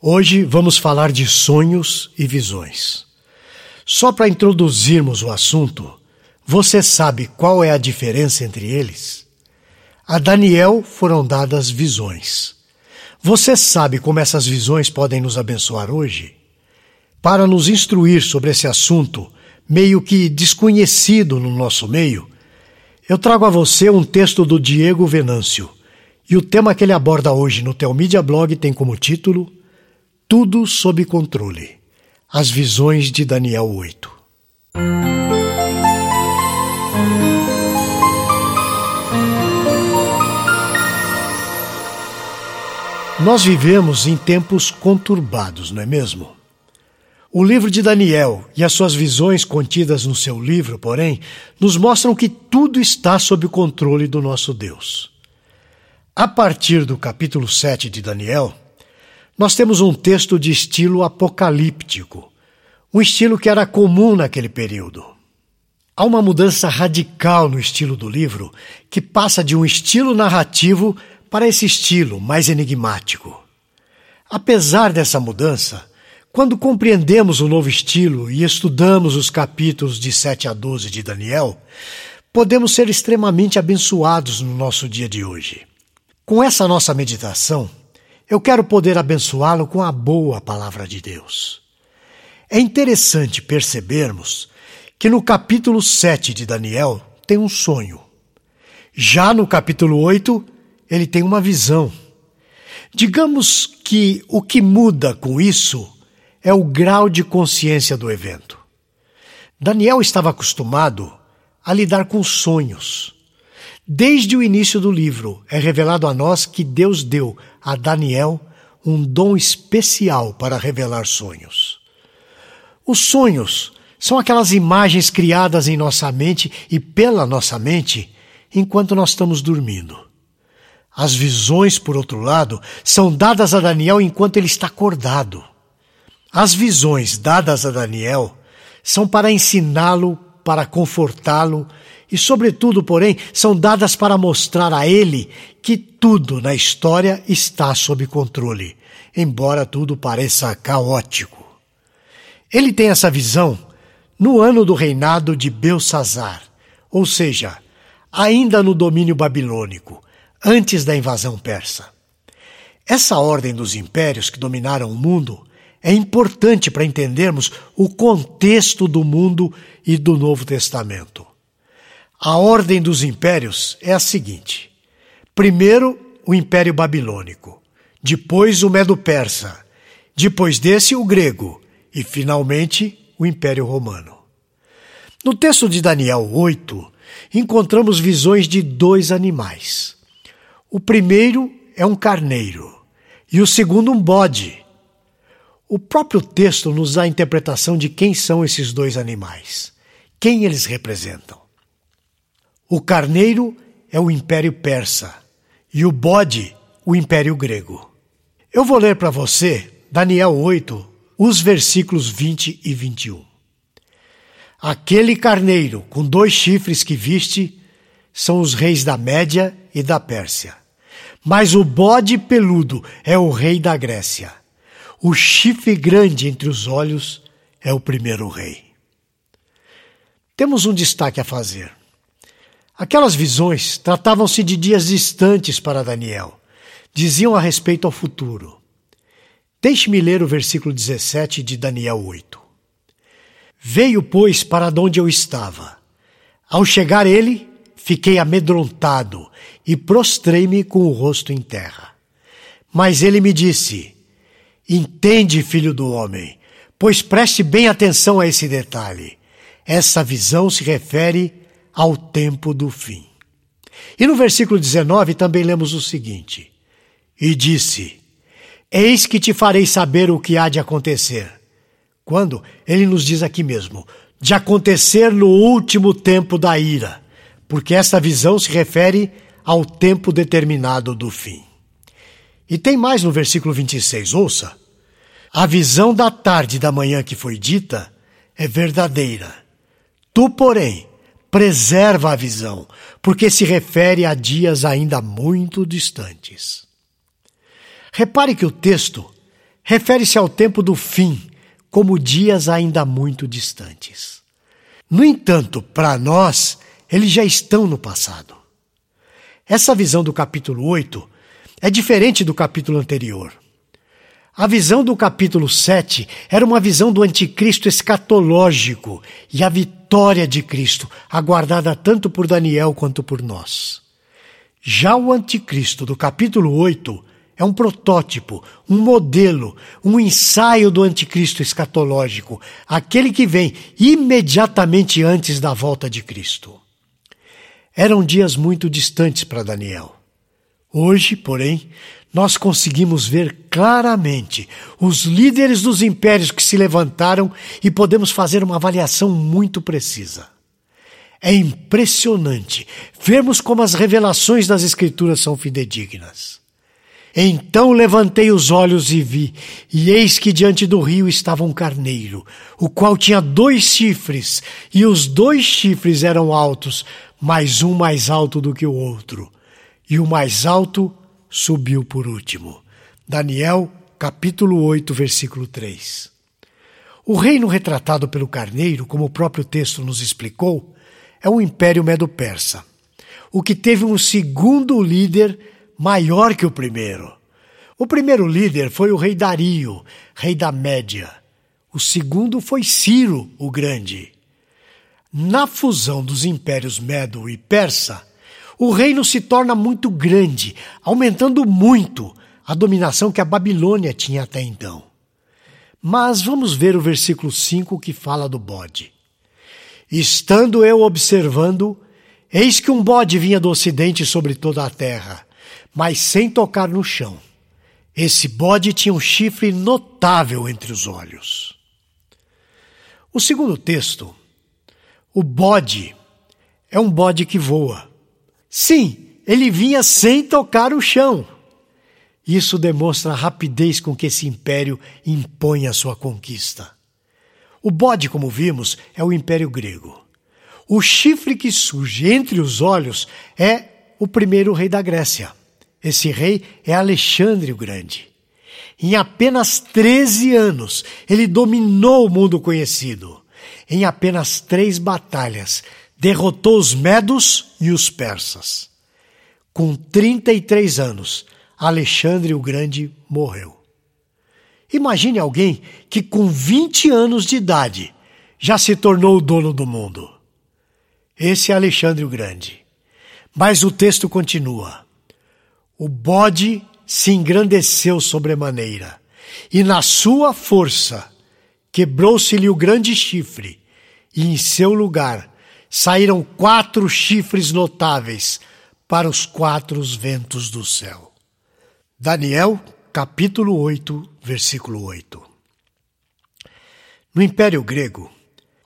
Hoje vamos falar de sonhos e visões. Só para introduzirmos o assunto, você sabe qual é a diferença entre eles? A Daniel foram dadas visões. Você sabe como essas visões podem nos abençoar hoje? Para nos instruir sobre esse assunto, meio que desconhecido no nosso meio, eu trago a você um texto do Diego Venâncio. E o tema que ele aborda hoje no Telmídia Blog tem como título tudo sob controle. As visões de Daniel 8. Nós vivemos em tempos conturbados, não é mesmo? O livro de Daniel e as suas visões contidas no seu livro, porém, nos mostram que tudo está sob o controle do nosso Deus. A partir do capítulo 7 de Daniel, nós temos um texto de estilo apocalíptico, um estilo que era comum naquele período. Há uma mudança radical no estilo do livro, que passa de um estilo narrativo para esse estilo mais enigmático. Apesar dessa mudança, quando compreendemos o novo estilo e estudamos os capítulos de 7 a 12 de Daniel, podemos ser extremamente abençoados no nosso dia de hoje. Com essa nossa meditação, eu quero poder abençoá-lo com a boa palavra de Deus. É interessante percebermos que no capítulo 7 de Daniel tem um sonho. Já no capítulo 8, ele tem uma visão. Digamos que o que muda com isso é o grau de consciência do evento. Daniel estava acostumado a lidar com sonhos. Desde o início do livro, é revelado a nós que Deus deu a Daniel um dom especial para revelar sonhos. Os sonhos são aquelas imagens criadas em nossa mente e pela nossa mente enquanto nós estamos dormindo. As visões, por outro lado, são dadas a Daniel enquanto ele está acordado. As visões dadas a Daniel são para ensiná-lo, para confortá-lo e, sobretudo, porém, são dadas para mostrar a ele que tudo na história está sob controle, embora tudo pareça caótico. Ele tem essa visão no ano do reinado de Belsazar, ou seja, ainda no domínio babilônico, antes da invasão persa. Essa ordem dos impérios que dominaram o mundo é importante para entendermos o contexto do mundo e do Novo Testamento. A ordem dos impérios é a seguinte: primeiro o Império Babilônico, depois o Medo-Persa, depois desse o grego e finalmente o Império Romano. No texto de Daniel 8, encontramos visões de dois animais. O primeiro é um carneiro e o segundo um bode. O próprio texto nos dá a interpretação de quem são esses dois animais, quem eles representam. O carneiro é o Império Persa e o bode, o Império Grego. Eu vou ler para você Daniel 8, os versículos 20 e 21. Aquele carneiro com dois chifres que viste são os reis da Média e da Pérsia. Mas o bode peludo é o rei da Grécia. O chifre grande entre os olhos é o primeiro rei. Temos um destaque a fazer. Aquelas visões tratavam-se de dias distantes para Daniel. Diziam a respeito ao futuro. Deixe-me ler o versículo 17 de Daniel 8. Veio, pois, para onde eu estava. Ao chegar ele, fiquei amedrontado e prostrei-me com o rosto em terra. Mas ele me disse: Entende, filho do homem, pois preste bem atenção a esse detalhe. Essa visão se refere ao tempo do fim. E no versículo 19 também lemos o seguinte: E disse: Eis que te farei saber o que há de acontecer. Quando? Ele nos diz aqui mesmo: de acontecer no último tempo da ira, porque esta visão se refere ao tempo determinado do fim. E tem mais no versículo 26, ouça. A visão da tarde e da manhã que foi dita é verdadeira. Tu, porém, preserva a visão, porque se refere a dias ainda muito distantes. Repare que o texto refere-se ao tempo do fim, como dias ainda muito distantes. No entanto, para nós, eles já estão no passado. Essa visão do capítulo 8 é diferente do capítulo anterior. A visão do capítulo 7 era uma visão do anticristo escatológico e a vitória de Cristo, aguardada tanto por Daniel quanto por nós. Já o anticristo do capítulo 8 é um protótipo, um modelo, um ensaio do anticristo escatológico, aquele que vem imediatamente antes da volta de Cristo. Eram dias muito distantes para Daniel. Hoje, porém, nós conseguimos ver claramente os líderes dos impérios que se levantaram e podemos fazer uma avaliação muito precisa. É impressionante vermos como as revelações das Escrituras são fidedignas. Então levantei os olhos e vi, e eis que diante do rio estava um carneiro, o qual tinha dois chifres, e os dois chifres eram altos, mas um mais alto do que o outro, e o mais alto subiu por último. Daniel, capítulo 8, versículo 3. O reino retratado pelo carneiro, como o próprio texto nos explicou, é o Império Medo-Persa, o que teve um segundo líder maior que o primeiro. O primeiro líder foi o rei Dario, rei da Média. O segundo foi Ciro, o Grande. Na fusão dos impérios Medo e Persa, o reino se torna muito grande, aumentando muito a dominação que a Babilônia tinha até então. Mas vamos ver o versículo 5 que fala do bode. Estando eu observando, eis que um bode vinha do ocidente sobre toda a terra, mas sem tocar no chão. Esse bode tinha um chifre notável entre os olhos. O segundo texto, o bode, é um bode que voa. Sim, ele vinha sem tocar o chão. Isso demonstra a rapidez com que esse império impõe a sua conquista. O bode, como vimos, é o Império Grego. O chifre que surge entre os olhos é o primeiro rei da Grécia. Esse rei é Alexandre o Grande. Em apenas 13 anos, ele dominou o mundo conhecido. Em apenas três batalhas, derrotou os medos e os persas. Com 33 anos, Alexandre o Grande morreu. Imagine alguém que com 20 anos de idade já se tornou o dono do mundo. Esse é Alexandre o Grande. Mas o texto continua. O bode se engrandeceu sobremaneira, e na sua força quebrou-se-lhe o grande chifre, e em seu lugar saíram quatro chifres notáveis para os quatro ventos do céu. Daniel capítulo 8, versículo 8. No Império Grego,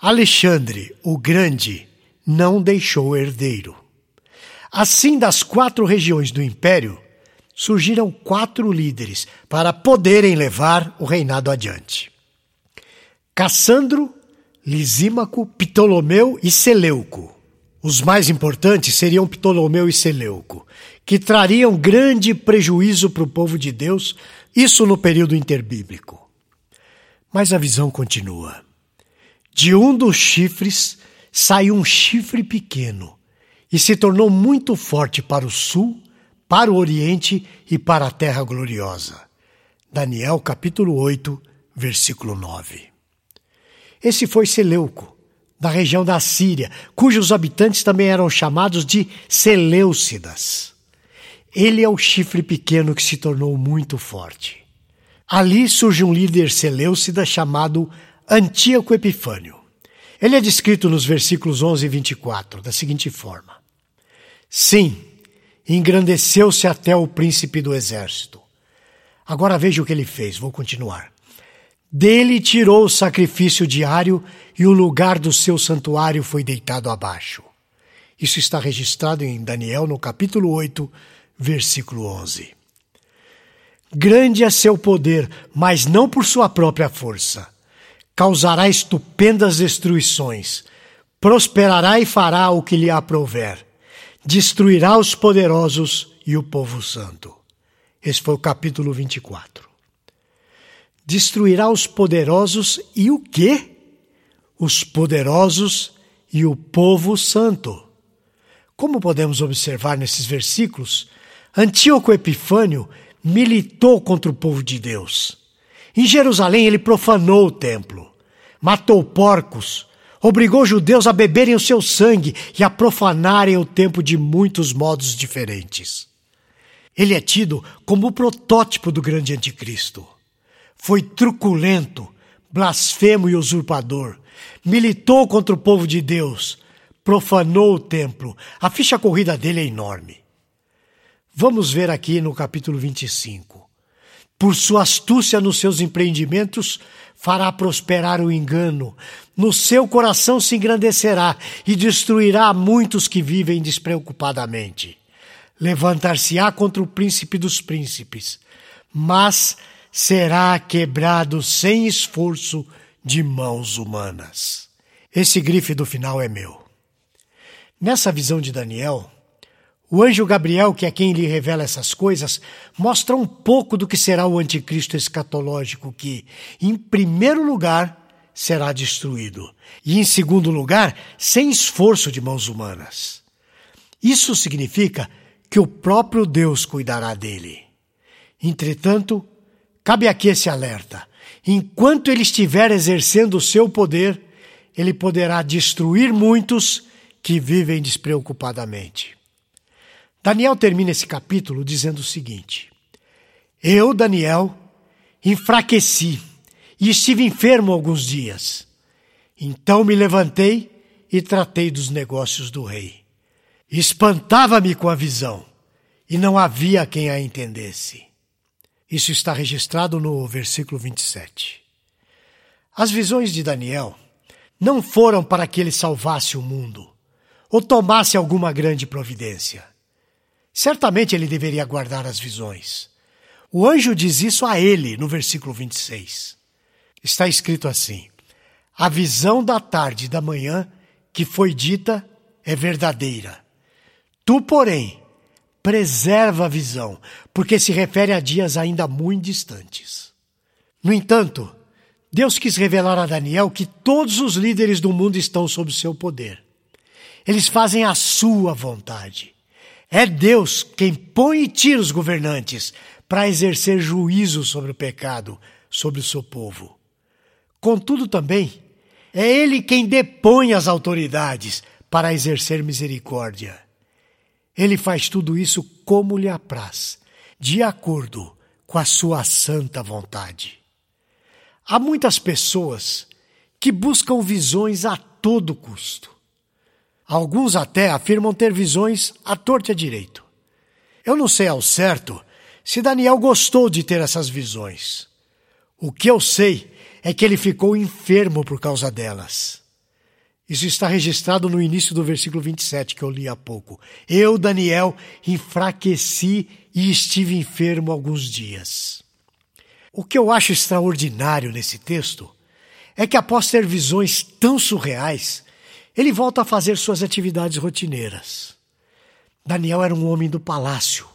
Alexandre o Grande não deixou herdeiro. Assim, das quatro regiões do Império, surgiram quatro líderes para poderem levar o reinado adiante. Cassandro, Lisímaco, Ptolomeu e Seleuco. Os mais importantes seriam Ptolomeu e Seleuco, que trariam grande prejuízo para o povo de Deus, isso no período interbíblico. Mas a visão continua. De um dos chifres saiu um chifre pequeno e se tornou muito forte para o sul, para o oriente e para a terra gloriosa. Daniel capítulo 8, versículo 9. Esse foi Seleuco, da região da Síria, cujos habitantes também eram chamados de Seleucidas. Ele é o chifre pequeno que se tornou muito forte. Ali surge um líder seleucida chamado Antíoco Epifânio. Ele é descrito nos versículos 11 e 24 da seguinte forma: Sim, engrandeceu-se até o príncipe do exército. Agora veja o que ele fez, vou continuar. Dele tirou o sacrifício diário e o lugar do seu santuário foi deitado abaixo. Isso está registrado em Daniel no capítulo 8, versículo 11. Grande é seu poder, mas não por sua própria força. Causará estupendas destruições, prosperará e fará o que lhe aprouver, destruirá os poderosos e o povo santo. Esse foi o capítulo 24. Destruirá os poderosos e o quê? Os poderosos e o povo santo. Como podemos observar nesses versículos, Antíoco Epifânio militou contra o povo de Deus. Em Jerusalém, ele profanou o templo, matou porcos, obrigou judeus a beberem o seu sangue e a profanarem o templo de muitos modos diferentes. Ele é tido como o protótipo do grande anticristo. Foi truculento, blasfemo e usurpador. Militou contra o povo de Deus, profanou o templo. A ficha corrida dele é enorme. Vamos ver aqui no capítulo 25. Por sua astúcia nos seus empreendimentos, fará prosperar o engano. No seu coração se engrandecerá e destruirá muitos que vivem despreocupadamente. Levantar-se-á contra o príncipe dos príncipes, mas será quebrado sem esforço de mãos humanas. Esse grife do final é meu. Nessa visão de Daniel, o anjo Gabriel, que é quem lhe revela essas coisas, mostra um pouco do que será o anticristo escatológico, que, em primeiro lugar, será destruído, e, em segundo lugar, sem esforço de mãos humanas. Isso significa que o próprio Deus cuidará dele. Entretanto, cabe aqui esse alerta: enquanto ele estiver exercendo o seu poder, ele poderá destruir muitos que vivem despreocupadamente. Daniel termina esse capítulo dizendo o seguinte: Eu, Daniel, enfraqueci e estive enfermo alguns dias. Então me levantei e tratei dos negócios do rei. Espantava-me com a visão e não havia quem a entendesse. Isso está registrado no versículo 27. As visões de Daniel não foram para que ele salvasse o mundo ou tomasse alguma grande providência. Certamente ele deveria guardar as visões. O anjo diz isso a ele no versículo 26. Está escrito assim: A visão da tarde e da manhã que foi dita é verdadeira. Tu, porém, preserva a visão, porque se refere a dias ainda muito distantes. No entanto, Deus quis revelar a Daniel que todos os líderes do mundo estão sob seu poder. Eles fazem a sua vontade. É Deus quem põe e tira os governantes para exercer juízo sobre o pecado, sobre o seu povo. Contudo, também, é Ele quem depõe as autoridades para exercer misericórdia. Ele faz tudo isso como lhe apraz, de acordo com a sua santa vontade. Há muitas pessoas que buscam visões a todo custo. Alguns até afirmam ter visões à torta e à direito. Eu não sei ao certo se Daniel gostou de ter essas visões. O que eu sei é que ele ficou enfermo por causa delas. Isso está registrado no início do versículo 27 que eu li há pouco. Eu, Daniel, enfraqueci e estive enfermo alguns dias. O que eu acho extraordinário nesse texto é que, após ter visões tão surreais, ele volta a fazer suas atividades rotineiras. Daniel era um homem do palácio,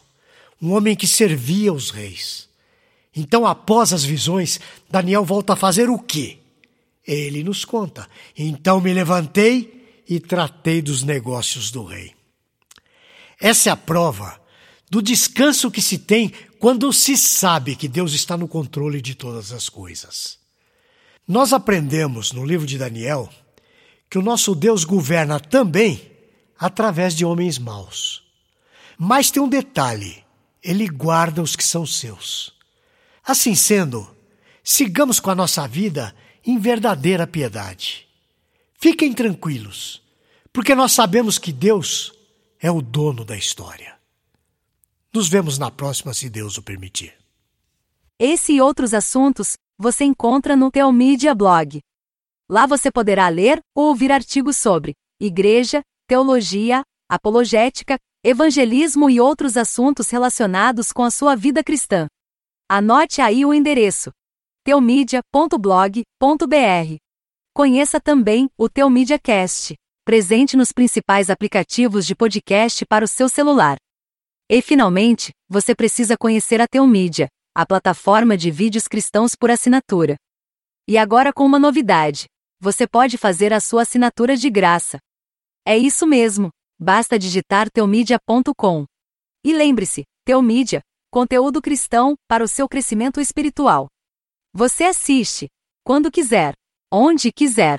um homem que servia os reis. Então, após as visões, Daniel volta a fazer o quê? Ele nos conta. Então me levantei e tratei dos negócios do rei. Essa é a prova do descanso que se tem quando se sabe que Deus está no controle de todas as coisas. Nós aprendemos no livro de Daniel que o nosso Deus governa também através de homens maus. Mas tem um detalhe: ele guarda os que são seus. Assim sendo, sigamos com a nossa vida em verdadeira piedade. Fiquem tranquilos, porque nós sabemos que Deus é o dono da história. Nos vemos na próxima, se Deus o permitir. Esse e outros assuntos você encontra no Teomídia Blog. Lá você poderá ler ou ouvir artigos sobre igreja, teologia, apologética, evangelismo e outros assuntos relacionados com a sua vida cristã. Anote aí o endereço: teomedia.blog.br. Conheça também o Teomídia Cast, presente nos principais aplicativos de podcast para o seu celular. E finalmente, você precisa conhecer a Teomídia a plataforma de vídeos cristãos por assinatura. E agora com uma novidade: você pode fazer a sua assinatura de graça. É isso mesmo, basta digitar teomedia.com. E lembre-se, Teomídia, conteúdo cristão para o seu crescimento espiritual. Você assiste, quando quiser, onde quiser